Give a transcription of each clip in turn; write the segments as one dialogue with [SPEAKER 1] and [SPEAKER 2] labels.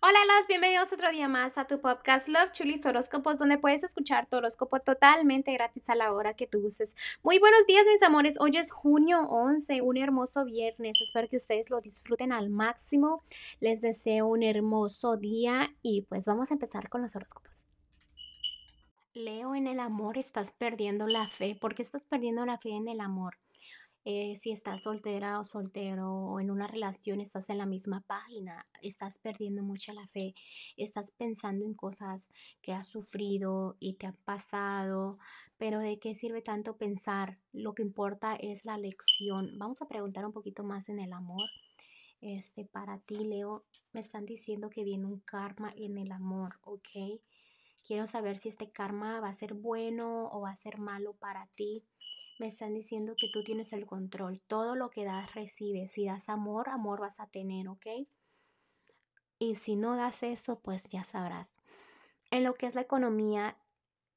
[SPEAKER 1] Hola, los bienvenidos otro día más a tu podcast Love Chulis Horóscopos, donde puedes escuchar tu horóscopo totalmente gratis a la hora que tú uses. Muy buenos días, mis amores. Hoy es junio 11, un hermoso viernes. Espero que ustedes lo disfruten al máximo. Les deseo un hermoso día y pues vamos a empezar con los horóscopos. Leo, en el amor estás perdiendo la fe. ¿Por qué estás perdiendo la fe en el amor? Eh, si estás soltera o soltero o en una relación, estás en la misma página, estás perdiendo mucha la fe, estás pensando en cosas que has sufrido y te han pasado, pero ¿de qué sirve tanto pensar? Lo que importa es la lección. Vamos a preguntar un poquito más en el amor. Este, para ti, Leo, me están diciendo que viene un karma en el amor, ¿ok? Quiero saber si este karma va a ser bueno o va a ser malo para ti me están diciendo que tú tienes el control. Todo lo que das, recibes. Si das amor, amor vas a tener, ¿ok? Y si no das eso, pues ya sabrás. En lo que es la economía,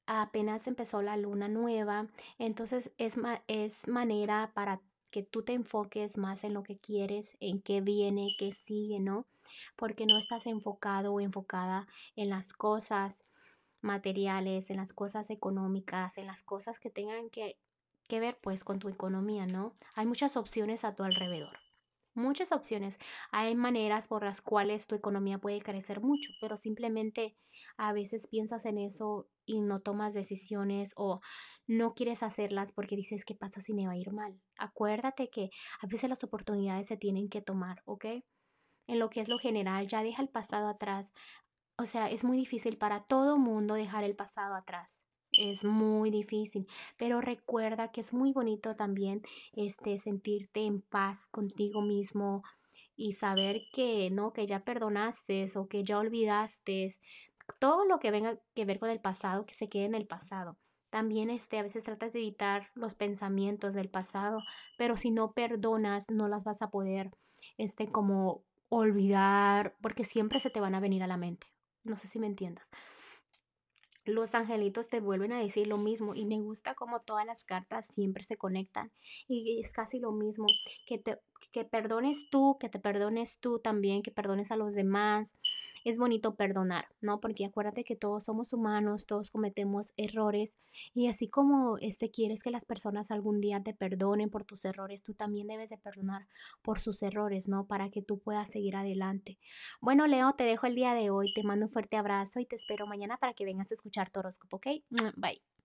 [SPEAKER 1] apenas empezó la luna nueva, entonces es, es manera para que tú te enfoques más en lo que quieres, en qué viene, qué sigue, ¿no? Porque no estás enfocado o enfocada en las cosas materiales, en las cosas económicas, en las cosas que tengan que que ver pues con tu economía, ¿no? Hay muchas opciones a tu alrededor. Muchas opciones. Hay maneras por las cuales tu economía puede crecer mucho, pero simplemente a veces piensas en eso y no tomas decisiones o no quieres hacerlas porque dices, ¿qué pasa si me va a ir mal? Acuérdate que a veces las oportunidades se tienen que tomar, ¿ok? En lo que es lo general, ya deja el pasado atrás. O sea, es muy difícil para todo mundo dejar el pasado atrás es muy difícil, pero recuerda que es muy bonito también este sentirte en paz contigo mismo y saber que no que ya perdonaste o que ya olvidaste todo lo que venga que ver con el pasado que se quede en el pasado. También este a veces tratas de evitar los pensamientos del pasado, pero si no perdonas no las vas a poder este como olvidar porque siempre se te van a venir a la mente. No sé si me entiendas los angelitos te vuelven a decir lo mismo y me gusta como todas las cartas siempre se conectan y es casi lo mismo que te que perdones tú, que te perdones tú también, que perdones a los demás. Es bonito perdonar, ¿no? Porque acuérdate que todos somos humanos, todos cometemos errores y así como este quieres que las personas algún día te perdonen por tus errores, tú también debes de perdonar por sus errores, ¿no? Para que tú puedas seguir adelante. Bueno, Leo, te dejo el día de hoy, te mando un fuerte abrazo y te espero mañana para que vengas a escuchar tu horóscopo, ¿ok? Bye.